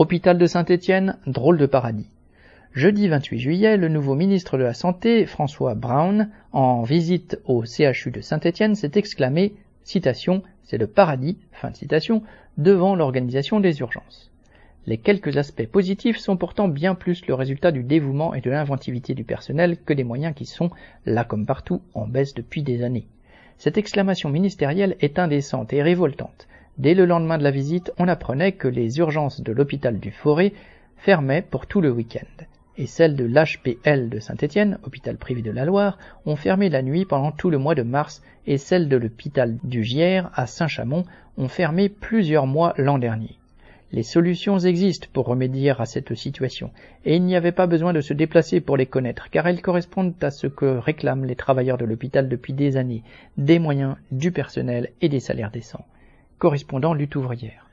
Hôpital de Saint-Étienne, drôle de paradis. Jeudi 28 juillet, le nouveau ministre de la Santé, François Brown, en visite au CHU de Saint-Étienne, s'est exclamé, citation, c'est le paradis, fin de citation, devant l'organisation des urgences. Les quelques aspects positifs sont pourtant bien plus le résultat du dévouement et de l'inventivité du personnel que des moyens qui sont, là comme partout, en baisse depuis des années. Cette exclamation ministérielle est indécente et révoltante. Dès le lendemain de la visite, on apprenait que les urgences de l'hôpital du Forêt fermaient pour tout le week-end et celles de l'HPL de Saint-Étienne, hôpital privé de la Loire, ont fermé la nuit pendant tout le mois de mars et celles de l'hôpital du Gier à Saint-Chamond ont fermé plusieurs mois l'an dernier. Les solutions existent pour remédier à cette situation, et il n'y avait pas besoin de se déplacer pour les connaître, car elles correspondent à ce que réclament les travailleurs de l'hôpital depuis des années, des moyens, du personnel et des salaires décents. Correspondant lutte ouvrière.